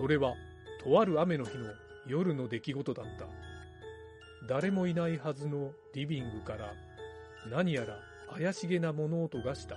それは、とある雨の日の夜の出来事だった。誰もいないはずのリビングから何やら怪しげな物音がした。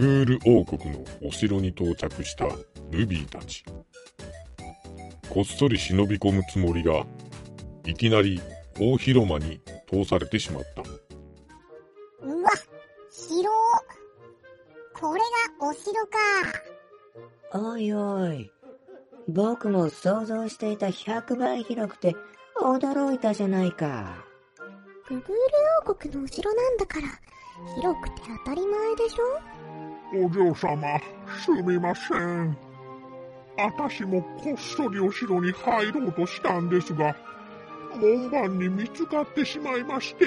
ググール王国のお城に到着したルビーたち。こっそり忍び込むつもりが、いきなり大広間に通されてしまった。うわ、広これがお城か。おいおい。僕も想像していた100倍広くて驚いたじゃないか。ググール王国のお城なんだから、広くて当たり前でしょ？お嬢様、すみません。私もこっそりお城に入ろうとしたんですが、門番に見つかってしまいまして。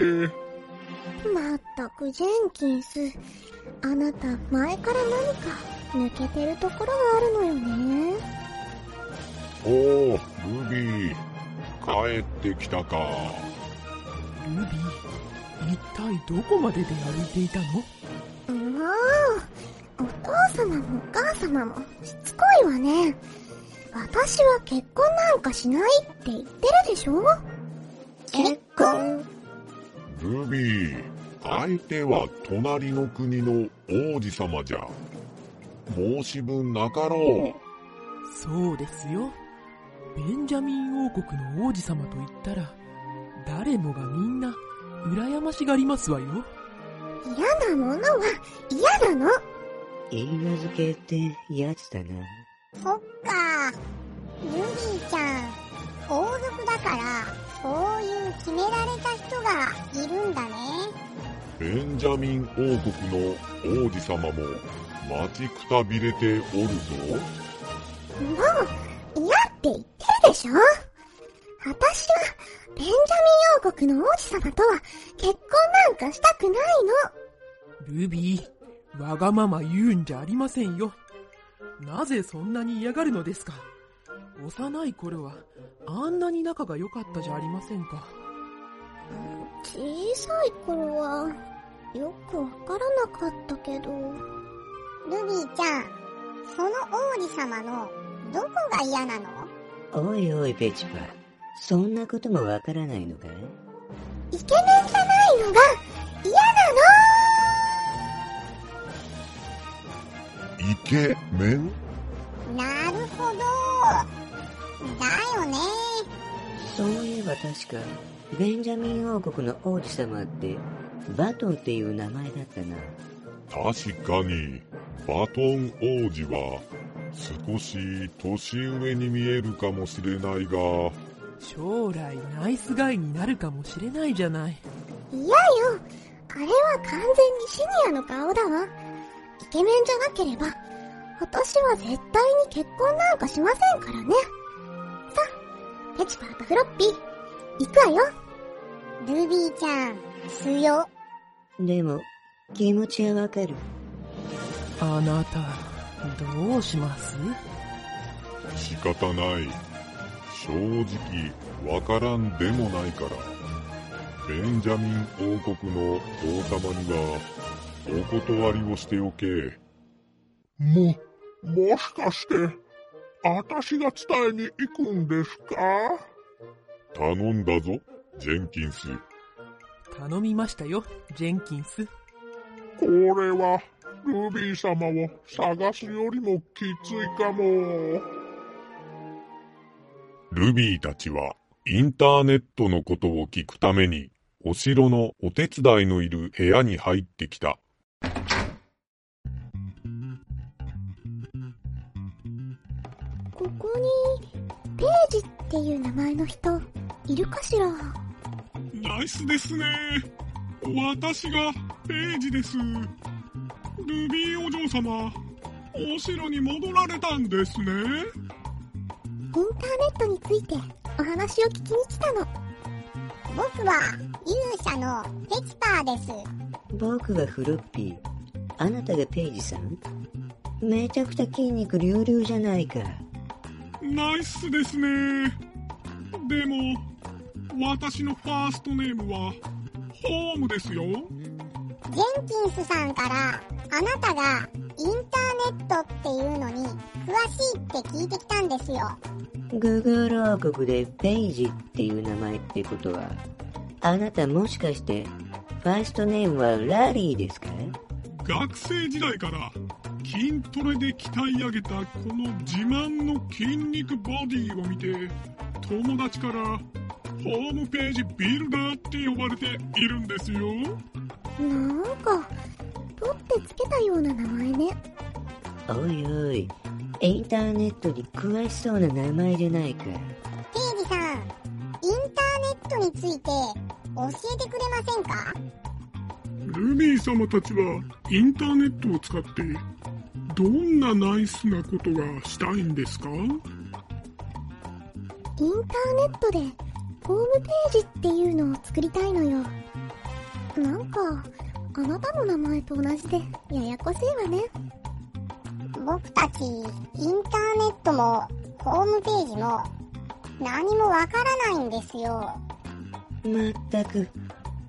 まったくジェンキンス、あなた前から何か抜けてるところがあるのよね。おお、ルビー、帰ってきたか。ルビー、一体どこまでで歩いていたの？まあ、お父様もお母様もしつこいわね。私は結婚なんかしないって言ってるでしょ？結婚ルビー、相手は隣の国の王子様じゃ。申し分なかろう。そうですよ。ベンジャミン王国の王子様と言ったら、誰もがみんな羨ましがりますわよ。嫌なものは嫌なの。い名付けってやつだな。そっか。ルビーちゃん、王族だから、そういう決められた人がいるんだね。ベンジャミン王国の王子様も待ちくたびれておるぞ。もう、嫌って言ってるでしょ？私は、ベンジャミン王国の王子様とは結婚なんかしたくないの。ルビー、わがまま言うんじゃありませんよ。なぜそんなに嫌がるのですか？幼い頃はあんなに仲が良かったじゃありませんか？小さい頃はよくわからなかったけど。ルビーちゃん、その王子様のどこが嫌なの？おいおいペチパ、そんなこともわからないのか？イケメンじゃないのが嫌なのイケメン？なるほど。だよね。そういえば確か、ベンジャミン王国の王子様って、バトンっていう名前だったな。確かに、バトン王子は、少し年上に見えるかもしれないが、将来ナイスガイになるかもしれないじゃない。嫌よ。あれは完全にシニアの顔だわ。イケメンじゃなければ、私は絶対に結婚なんかしませんからね。さあ、ペチパーとフロッピー、行くわよ。ルビーちゃん、強。でも、気持ちはわかる。あなた、どうします？仕方ない。正直、わからんでもないから。ベンジャミン王国の王様には、お断りをしておけ。も、もしかして、私が伝えに行くんですか？頼んだぞ、ジェンキンス。頼みましたよ、ジェンキンス。これは、ルビー様を探すよりもきついかも。ルビーたちは、インターネットのことを聞くために、お城のお手伝いのいる部屋に入ってきた。っていう名前の人、いるかしら？ナイスですね。私がページです。ルビーお嬢様、お城に戻られたんですね。インターネットについてお話を聞きに来たの。僕は勇者のペチパーです。僕はフロッピー。あなたがペイジさん？めちゃくちゃ筋肉隆々じゃないか。ナイスですね。でも、私のファーストネームは、ホームですよ。ジェンキンスさんから、あなたがインターネットっていうのに詳しいって聞いてきたんですよ。ググール王国でペイジっていう名前ってことは、あなたもしかして、ファーストネームはラリーですか？学生時代から筋トレで鍛え上げたこの自慢の筋肉ボディを見て友達からホームページビルダーって呼ばれているんですよなんか、取ってつけたような名前ね。おいおい、インターネットに詳しそうな名前じゃないか。ページさん、インターネットについて教えてくれませんか？ルビー様たちはインターネットを使ってどんなナイスなことがしたいんですか？インターネットで、ホームページっていうのを作りたいのよ。なんか、あなたの名前と同じで、ややこしいわね。僕たち、インターネットも、ホームページも、何もわからないんですよ。まったく、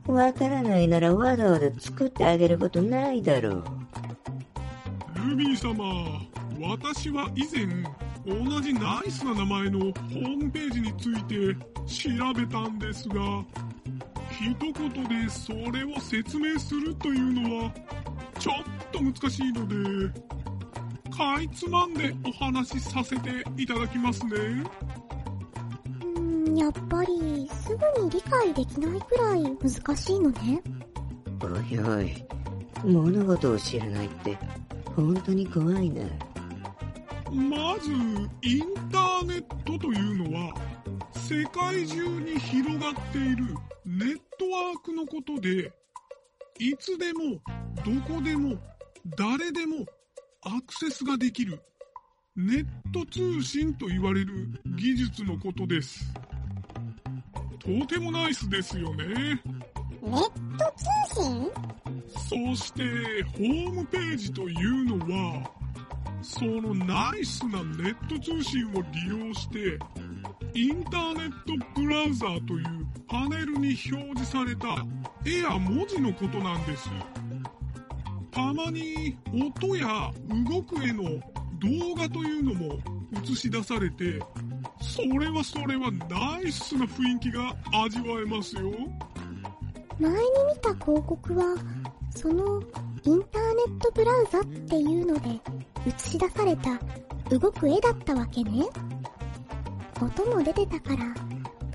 わからないならわざわざ作ってあげることないだろう。ルビー様私は以前同じナイスな名前のホームページについて調べたんですが一言でそれを説明するというのはちょっと難しいのでかいつまんでお話しさせていただきますねうーん、やっぱり、すぐに理解できないくらい難しいのね。おいおい、物事を知らないって、本当に怖いな。まずインターネットというのは世界中に広がっているネットワークのことでいつでもどこでも誰でもアクセスができる。ネット通信と言われる技術のことです。とてもナイスですよね。ネット通信？そしてホームページというのはそのナイスなネット通信を利用してインターネットブラウザーというパネルに表示された絵や文字のことなんです。たまに音や動く絵の動画というのも映し出されてそれはそれはナイスな雰囲気が味わえますよ。前に見た広告は、その、インターネットブラウザっていうので、映し出された、動く絵だったわけね。音も出てたから、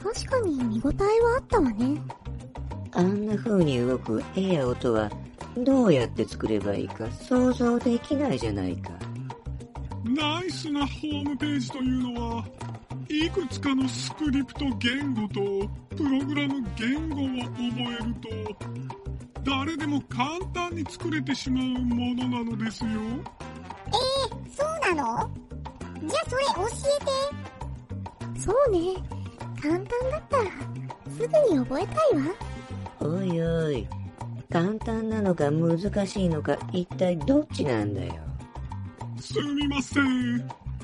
確かに見応えはあったわね。あんな風に動く絵や音は、どうやって作ればいいか想像できないじゃないか。ナイスなホームページというのは、いくつかのスクリプト言語とプログラム言語を覚えると、誰でも簡単に作れてしまうものなのですよ。えー、そうなの？じゃあそれ教えて。そうね。簡単だったら、すぐに覚えたいわ。おいおい、簡単なのか難しいのか一体どっちなんだよ？すみません。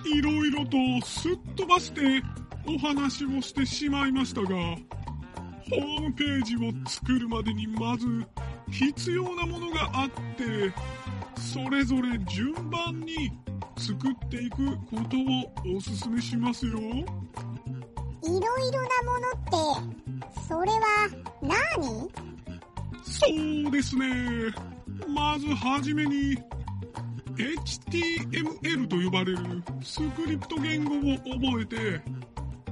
いろいろとすっ飛ばしてお話をしてしまいましたが、ホームページを作るまでにまず必要なものがあって、それぞれ順番に作っていくことをお勧めしますよ。いろいろなものって、それは何？そうですね。まずはじめに HTML と呼ばれるスクリプト言語を覚えて、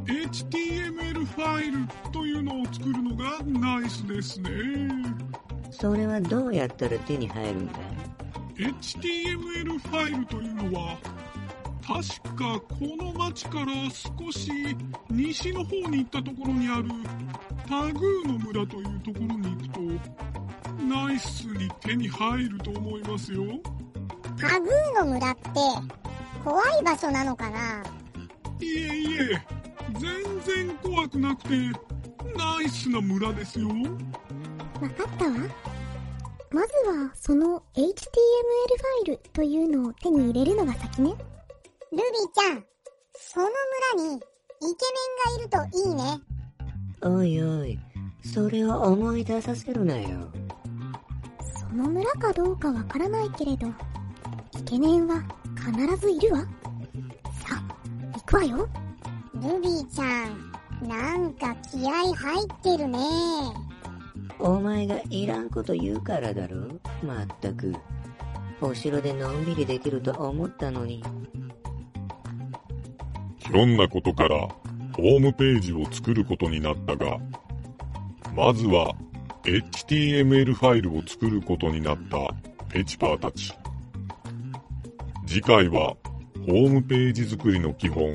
HTML ファイルというのを作るのがナイスですね。それはどうやったら手に入るんだ HTML ファイルというのは、確かこの町から少し西の方に行ったところにあるタグーの村というところに行くと、ナイスに手に入ると思いますよ。タグーの村って、怖い場所なのかな？いえいえ、全然怖くなくて、ナイスな村ですよ。わかったわ。まずは、その HTML ファイルというのを手に入れるのが先ね。ルビーちゃん、その村にイケメンがいるといいね。おいおい、それを思い出させるなよ。その村かどうかわからないけれど、イケメンは必ずいるわ。さあ、行くわよ。ルビーちゃん、なんか気合入ってるね。お前がいらんこと言うからだろ？まったく。お城でのんびりできると思ったのに。ひょんなことからホームページを作ることになったが、まずは HTML ファイルを作ることになったペチパーたち。次回はホームページ作りの基本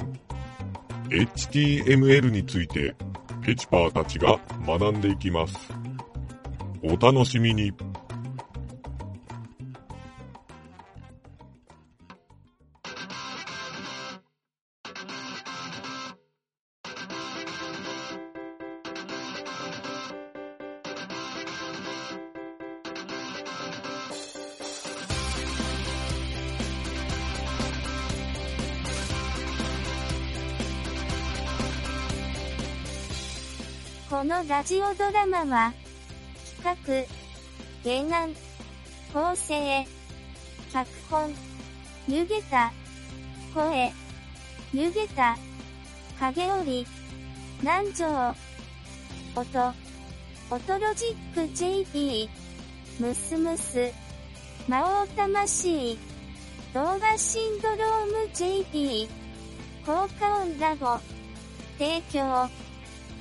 HTML についてペチパーたちが学んでいきます。お楽しみに。このラジオドラマは、企画、原案、構成、脚本、湯げた、声、湯げた、影織、南條、音、音ロジック JP、ムスムス、魔王魂、動画シンドローム JP、効果音ラボ、提供、